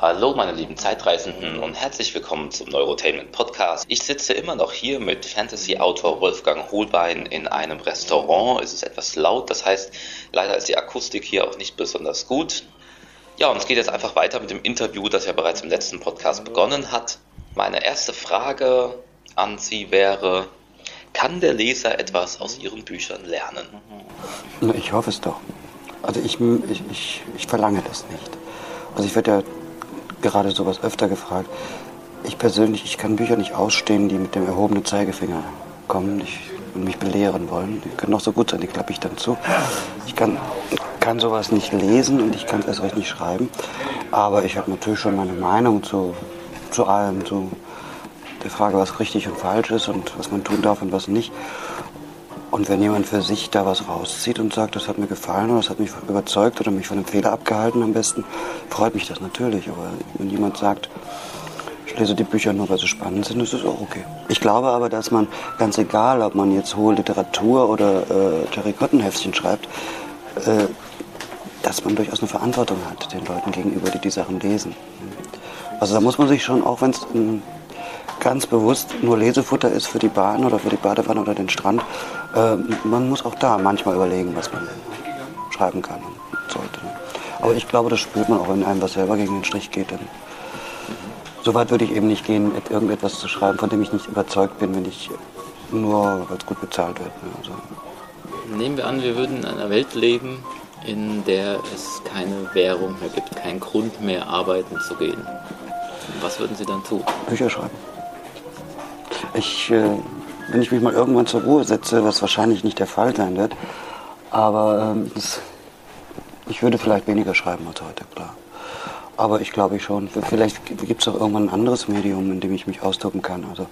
Hallo meine lieben Zeitreisenden und herzlich willkommen zum Neurotainment Podcast. Ich sitze immer noch hier mit Fantasy-Autor Wolfgang Holbein in einem Restaurant. Es ist etwas laut, das heißt, leider ist die Akustik hier auch nicht besonders gut. Ja, und es geht jetzt einfach weiter mit dem Interview, das ja bereits im letzten Podcast begonnen hat. Meine erste Frage an Sie wäre, kann der Leser etwas aus Ihren Büchern lernen? Ich hoffe es doch. Also ich, ich, ich, ich verlange das nicht. Also ich werde ja gerade sowas öfter gefragt. Ich persönlich, ich kann Bücher nicht ausstehen, die mit dem erhobenen Zeigefinger kommen ich, und mich belehren wollen. Die können auch so gut sein, die klappe ich dann zu. Ich kann, kann sowas nicht lesen und ich kann es erst recht nicht schreiben. Aber ich habe natürlich schon meine Meinung zu, zu allem, zu der Frage, was richtig und falsch ist und was man tun darf und was nicht. Und wenn jemand für sich da was rauszieht und sagt, das hat mir gefallen oder das hat mich überzeugt oder mich von einem Fehler abgehalten am besten, freut mich das natürlich. Aber wenn jemand sagt, ich lese die Bücher nur, weil sie spannend sind, ist es auch okay. Ich glaube aber, dass man, ganz egal, ob man jetzt hohe Literatur oder äh, Terrikottenheftchen schreibt, äh, dass man durchaus eine Verantwortung hat den Leuten gegenüber, die die Sachen lesen. Also da muss man sich schon, auch wenn es ganz bewusst nur Lesefutter ist für die Bahn oder für die Badewanne oder den Strand, äh, man muss auch da manchmal überlegen, was man schreiben kann und sollte. Aber ich glaube, das spürt man auch, wenn einem was selber gegen den Strich geht. Dann so weit würde ich eben nicht gehen, irgendetwas zu schreiben, von dem ich nicht überzeugt bin, wenn ich nur, weil es gut bezahlt wird. Ne? Also. Nehmen wir an, wir würden in einer Welt leben, in der es keine Währung mehr gibt, keinen Grund mehr, arbeiten zu gehen. Was würden Sie dann tun? Bücher schreiben. Ich, äh, wenn ich mich mal irgendwann zur Ruhe setze, was wahrscheinlich nicht der Fall sein wird, aber ähm, das, ich würde vielleicht weniger schreiben als heute, klar. Aber ich glaube schon. Vielleicht gibt es auch irgendwann ein anderes Medium, in dem ich mich austoben kann. Also,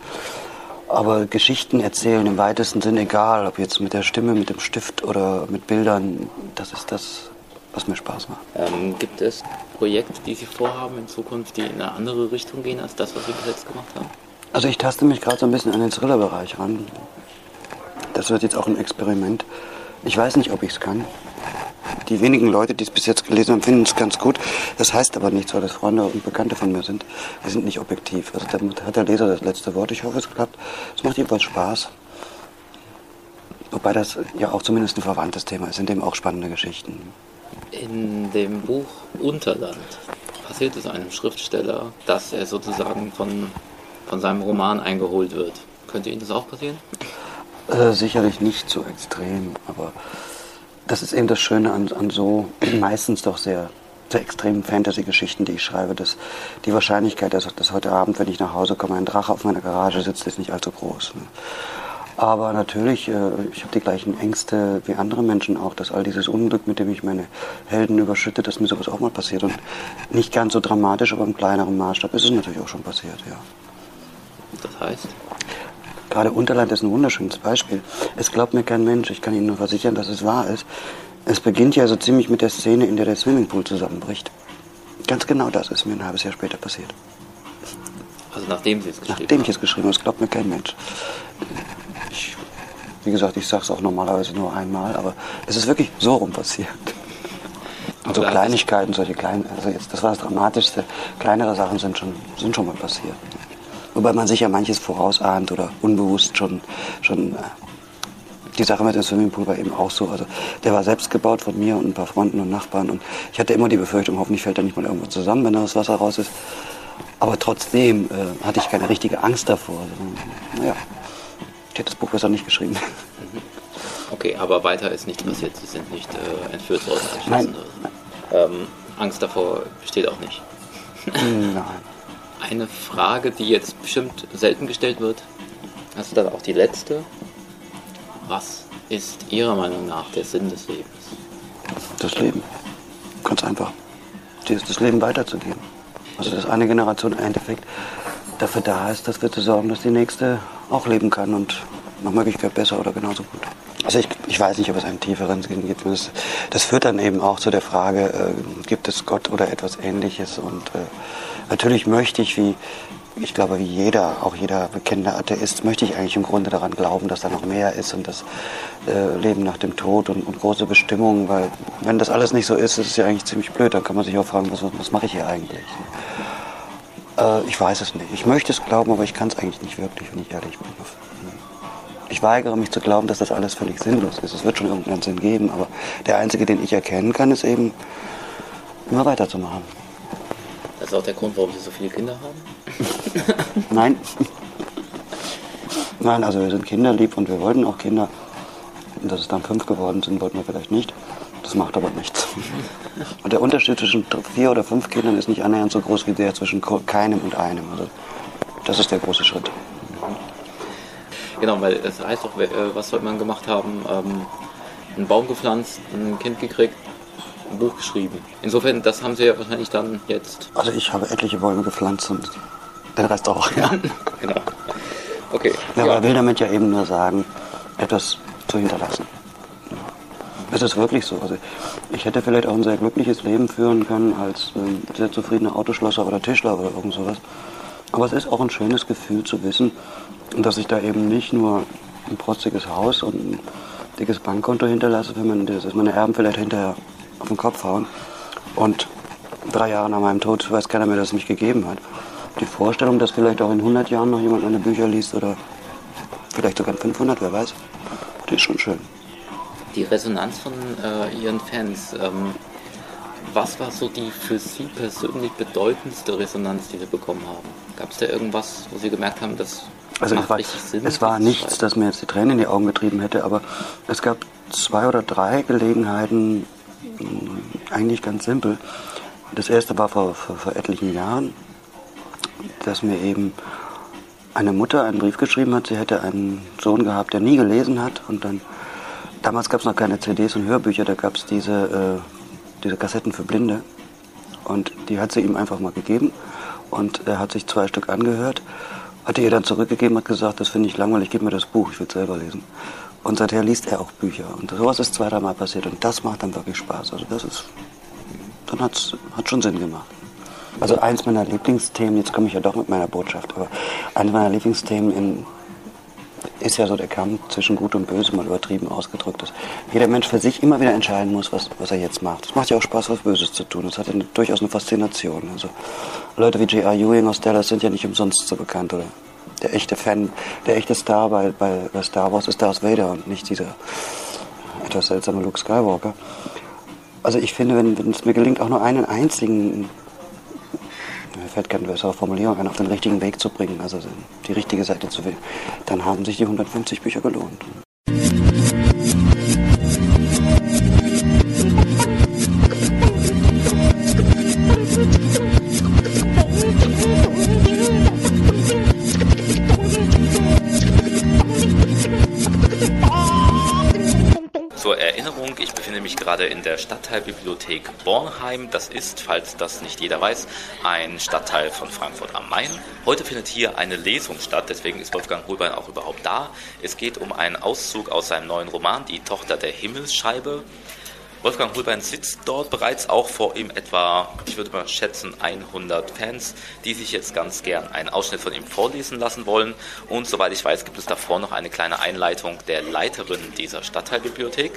aber Geschichten erzählen im weitesten Sinn, egal, ob jetzt mit der Stimme, mit dem Stift oder mit Bildern, das ist das, was mir Spaß macht. Ähm, gibt es Projekte, die Sie vorhaben in Zukunft, die in eine andere Richtung gehen als das, was Sie bis jetzt gemacht haben? Also ich taste mich gerade so ein bisschen an den Thriller-Bereich ran. Das wird jetzt auch ein Experiment. Ich weiß nicht, ob ich es kann. Die wenigen Leute, die es bis jetzt gelesen haben, finden es ganz gut. Das heißt aber nichts, weil das Freunde und Bekannte von mir sind. Wir sind nicht objektiv. Also damit hat der Leser das letzte Wort. Ich hoffe, es klappt. Es macht jedenfalls Spaß. Wobei das ja auch zumindest ein verwandtes Thema ist, in dem auch spannende Geschichten. In dem Buch Unterland passiert es einem Schriftsteller, dass er sozusagen von von seinem Roman eingeholt wird. Könnte Ihnen das auch passieren? Äh, sicherlich nicht so extrem, aber das ist eben das Schöne an, an so meistens doch sehr, sehr extremen Fantasy-Geschichten, die ich schreibe, dass die Wahrscheinlichkeit, dass, dass heute Abend, wenn ich nach Hause komme, ein Drache auf meiner Garage sitzt, ist nicht allzu groß. Ne? Aber natürlich, äh, ich habe die gleichen Ängste wie andere Menschen auch, dass all dieses Unglück, mit dem ich meine Helden überschütte, dass mir sowas auch mal passiert. Und nicht ganz so dramatisch, aber im kleineren Maßstab ist es natürlich auch schon passiert, ja. Das heißt? Gerade Unterland ist ein wunderschönes Beispiel. Es glaubt mir kein Mensch, ich kann Ihnen nur versichern, dass es wahr ist. Es beginnt ja so ziemlich mit der Szene, in der der Swimmingpool zusammenbricht. Ganz genau das ist mir ein halbes Jahr später passiert. Also nachdem Sie es geschrieben Nachdem ich es geschrieben habe, das glaubt mir kein Mensch. Ich, wie gesagt, ich sage es auch normalerweise nur einmal, aber es ist wirklich so rum passiert. Und so Kleinigkeiten, solche kleinen, also jetzt, das war das Dramatischste. Kleinere Sachen sind schon, sind schon mal passiert. Wobei man sich ja manches vorausahnt oder unbewusst schon, schon äh, die Sache mit dem Swimmingpool war eben auch so. Also der war selbst gebaut von mir und ein paar Freunden und Nachbarn. Und ich hatte immer die Befürchtung, hoffentlich fällt er nicht mal irgendwo zusammen, wenn da das Wasser raus ist. Aber trotzdem äh, hatte ich keine richtige Angst davor. Also, naja, ich hätte das Buch besser nicht geschrieben. Okay, aber weiter ist nichts passiert. Sie sind nicht äh, entführt worden. Nein. Ähm, Angst davor besteht auch nicht. Nein. Eine Frage, die jetzt bestimmt selten gestellt wird, also dann auch die letzte. Was ist Ihrer Meinung nach der Sinn des Lebens? Das Leben. Ganz einfach. Das Leben weiterzugeben. Also dass eine Generation im Endeffekt dafür da ist, dass wir zu sorgen, dass die nächste auch leben kann und nach Möglichkeit besser oder genauso gut. Also ich, ich weiß nicht, ob es einen tieferen Sinn gibt. Das, das führt dann eben auch zu der Frage, äh, gibt es Gott oder etwas Ähnliches? Und äh, natürlich möchte ich, wie ich glaube, wie jeder, auch jeder bekennende Atheist, möchte ich eigentlich im Grunde daran glauben, dass da noch mehr ist und das äh, Leben nach dem Tod und, und, große Bestimmungen, weil wenn das alles nicht so ist, ist es ja eigentlich ziemlich blöd. Dann kann man sich auch fragen, was, was mache ich hier eigentlich? Äh, ich weiß es nicht. Ich möchte es glauben, aber ich kann es eigentlich nicht wirklich, wenn ich ehrlich bin. Ich weigere mich zu glauben, dass das alles völlig sinnlos ist. Es wird schon irgendeinen Sinn geben, aber der einzige, den ich erkennen kann, ist eben, immer weiterzumachen. Das ist auch der Grund, warum Sie so viele Kinder haben? Nein. Nein, also wir sind kinderlieb und wir wollten auch Kinder. Dass es dann fünf geworden sind, wollten wir vielleicht nicht. Das macht aber nichts. Und der Unterschied zwischen vier oder fünf Kindern ist nicht annähernd so groß wie der zwischen keinem und einem. Also das ist der große Schritt. Genau, weil es heißt doch, äh, was sollte man gemacht haben? Ähm, einen Baum gepflanzt, ein Kind gekriegt, ein Buch geschrieben. Insofern, das haben Sie ja wahrscheinlich dann jetzt. Also ich habe etliche Bäume gepflanzt und den Rest auch, ja. genau. Okay. Ja, ja. aber will damit ja eben nur sagen, etwas zu hinterlassen. Es ist wirklich so. Also ich hätte vielleicht auch ein sehr glückliches Leben führen können als äh, sehr zufriedener Autoschlosser oder Tischler oder irgend sowas. Aber es ist auch ein schönes Gefühl zu wissen, dass ich da eben nicht nur ein protziges Haus und ein dickes Bankkonto hinterlasse, wenn man das, dass meine Erben vielleicht hinterher auf den Kopf hauen. Und drei Jahre nach meinem Tod weiß keiner mehr, dass es mich gegeben hat. Die Vorstellung, dass vielleicht auch in 100 Jahren noch jemand meine Bücher liest oder vielleicht sogar in 500, wer weiß, die ist schon schön. Die Resonanz von äh, Ihren Fans, ähm, was war so die für Sie persönlich bedeutendste Resonanz, die Sie bekommen haben? Gab es da irgendwas, wo Sie gemerkt haben, dass also macht war, richtig Sinn? Es war nichts, das mir jetzt die Tränen in die Augen getrieben hätte, aber es gab zwei oder drei Gelegenheiten, eigentlich ganz simpel. Das erste war vor, vor, vor etlichen Jahren, dass mir eben eine Mutter einen Brief geschrieben hat, sie hätte einen Sohn gehabt, der nie gelesen hat. Und dann, damals gab es noch keine CDs und Hörbücher, da gab es diese, äh, diese Kassetten für Blinde. Und die hat sie ihm einfach mal gegeben. Und er hat sich zwei Stück angehört, hat ihr dann zurückgegeben, hat gesagt, das finde ich langweilig, gib mir das Buch, ich will es selber lesen. Und seither liest er auch Bücher. Und sowas ist zwei, dreimal passiert. Und das macht dann wirklich Spaß. Also das ist, dann hat's, hat schon Sinn gemacht. Also eins meiner Lieblingsthemen, jetzt komme ich ja doch mit meiner Botschaft, aber eines meiner Lieblingsthemen in, ist ja so der Kampf zwischen Gut und Böse, mal übertrieben ausgedrückt. Dass jeder Mensch für sich immer wieder entscheiden muss, was, was er jetzt macht. Es macht ja auch Spaß, was Böses zu tun. Das hat ja durchaus eine Faszination. Also Leute wie J.R. Ewing aus Dallas sind ja nicht umsonst so bekannt, oder? Der echte Fan, der echte Star bei, bei, Star Wars ist Darth Vader und nicht dieser etwas seltsame Luke Skywalker. Also ich finde, wenn, wenn es mir gelingt, auch nur einen einzigen, mir fällt keine bessere Formulierung ein, auf den richtigen Weg zu bringen, also die richtige Seite zu wählen, dann haben sich die 150 Bücher gelohnt. In der Stadtteilbibliothek Bornheim. Das ist, falls das nicht jeder weiß, ein Stadtteil von Frankfurt am Main. Heute findet hier eine Lesung statt, deswegen ist Wolfgang Holbein auch überhaupt da. Es geht um einen Auszug aus seinem neuen Roman, Die Tochter der Himmelsscheibe. Wolfgang Holbein sitzt dort bereits auch vor ihm etwa, ich würde mal schätzen, 100 Fans, die sich jetzt ganz gern einen Ausschnitt von ihm vorlesen lassen wollen. Und soweit ich weiß, gibt es davor noch eine kleine Einleitung der Leiterin dieser Stadtteilbibliothek.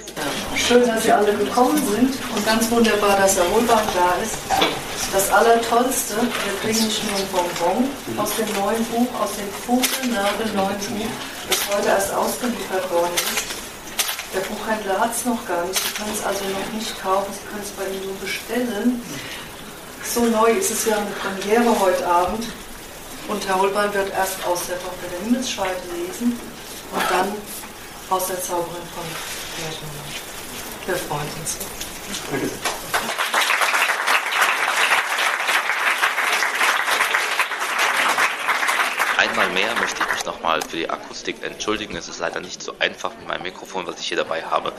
Schön, dass Sie alle gekommen sind und ganz wunderbar, dass Herr Holbein da ist. Das Allertollste, wir kriegen nicht ein Bonbon aus dem neuen Buch, aus dem Funkelnagel-neuen Buch, das heute erst ausgeliefert worden ist. Der Buchhändler hat es noch gar nicht. Sie können es also noch nicht kaufen. Sie können es bei ihm nur bestellen. So neu ist es ja eine Premiere heute Abend. Und Herr Holbein wird erst aus der Tochter der Himmelsscheibe lesen und dann aus der Zauberin von Märchenland. Wir freuen uns. Mehr möchte ich mich nochmal für die Akustik entschuldigen. Es ist leider nicht so einfach mit meinem Mikrofon, was ich hier dabei habe,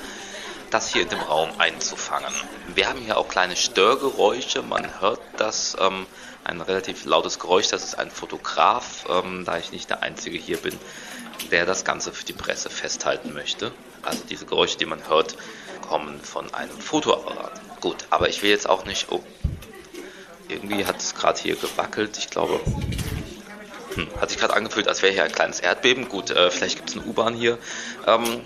das hier in dem Raum einzufangen. Wir haben hier auch kleine Störgeräusche. Man hört das, ähm, ein relativ lautes Geräusch. Das ist ein Fotograf, ähm, da ich nicht der Einzige hier bin, der das Ganze für die Presse festhalten möchte. Also diese Geräusche, die man hört, kommen von einem Fotoapparat. Gut, aber ich will jetzt auch nicht. Oh, irgendwie hat es gerade hier gewackelt. Ich glaube, hm, hat sich gerade angefühlt, als wäre hier ein kleines Erdbeben. Gut, äh, vielleicht gibt es eine U-Bahn hier. Ähm,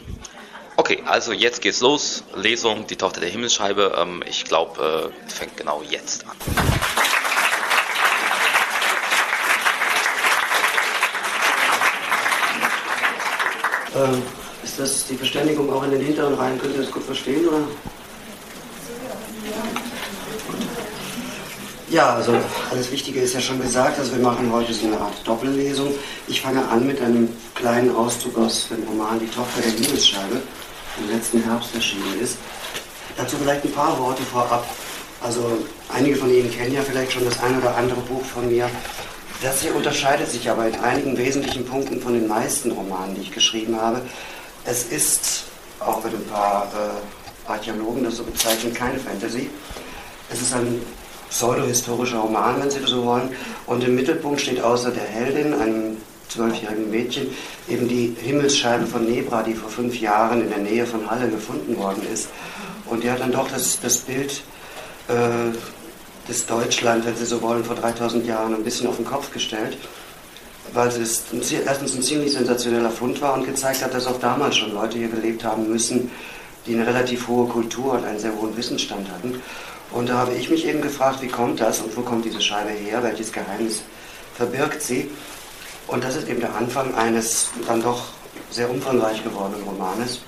okay, also jetzt geht's los. Lesung, die Tochter der Himmelsscheibe. Ähm, ich glaube, äh, fängt genau jetzt an. Ähm, ist das die Verständigung auch in den hinteren Reihen? Könnt ihr das gut verstehen? Oder? Ja, also alles Wichtige ist ja schon gesagt. Also wir machen heute so eine Art Doppellesung. Ich fange an mit einem kleinen Auszug aus dem Roman Die Tochter der Himmelsscheibe, der im letzten Herbst erschienen ist. Dazu vielleicht ein paar Worte vorab. Also einige von Ihnen kennen ja vielleicht schon das ein oder andere Buch von mir. Das hier unterscheidet sich aber in einigen wesentlichen Punkten von den meisten Romanen, die ich geschrieben habe. Es ist, auch wenn ein paar äh, Archäologen das so bezeichnen, keine Fantasy. Es ist ein pseudohistorischer Roman, wenn Sie so wollen. Und im Mittelpunkt steht außer der Heldin, einem zwölfjährigen Mädchen, eben die Himmelsscheibe von Nebra, die vor fünf Jahren in der Nähe von Halle gefunden worden ist. Und die hat dann doch das, das Bild äh, des Deutschland, wenn Sie so wollen, vor 3000 Jahren ein bisschen auf den Kopf gestellt, weil es erstens ein ziemlich sensationeller Fund war und gezeigt hat, dass auch damals schon Leute hier gelebt haben müssen, die eine relativ hohe Kultur und einen sehr hohen Wissensstand hatten. Und da habe ich mich eben gefragt, wie kommt das und wo kommt diese Scheibe her, welches Geheimnis verbirgt sie? Und das ist eben der Anfang eines dann doch sehr umfangreich gewordenen Romanes.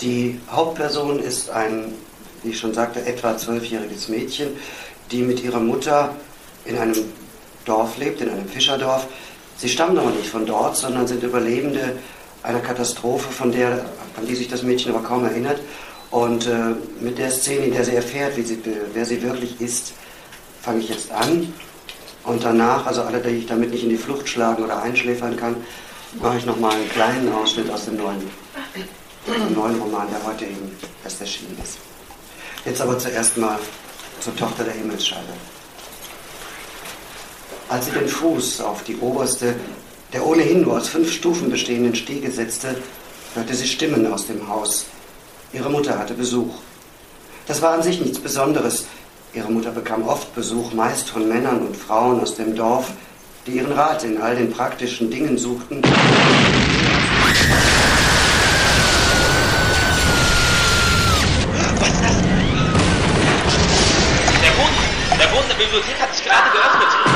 Die Hauptperson ist ein wie ich schon sagte, etwa zwölfjähriges Mädchen, die mit ihrer Mutter in einem Dorf lebt, in einem Fischerdorf. Sie stammen aber nicht von dort, sondern sind Überlebende einer Katastrophe, von der, an die sich das Mädchen aber kaum erinnert. Und äh, mit der Szene, in der sie erfährt, sie, wer sie wirklich ist, fange ich jetzt an. Und danach, also alle, die ich damit nicht in die Flucht schlagen oder einschläfern kann, mache ich nochmal einen kleinen Ausschnitt aus dem neuen, dem neuen Roman, der heute eben erst erschienen ist. Jetzt aber zuerst mal zur Tochter der Himmelsscheibe. Als sie den Fuß auf die oberste, der ohnehin nur aus fünf Stufen bestehenden Stiege setzte, hörte sie Stimmen aus dem Haus. Ihre Mutter hatte Besuch. Das war an sich nichts Besonderes. Ihre Mutter bekam oft Besuch, meist von Männern und Frauen aus dem Dorf, die ihren Rat in all den praktischen Dingen suchten. Der Boden der Bibliothek hat sich gerade geöffnet.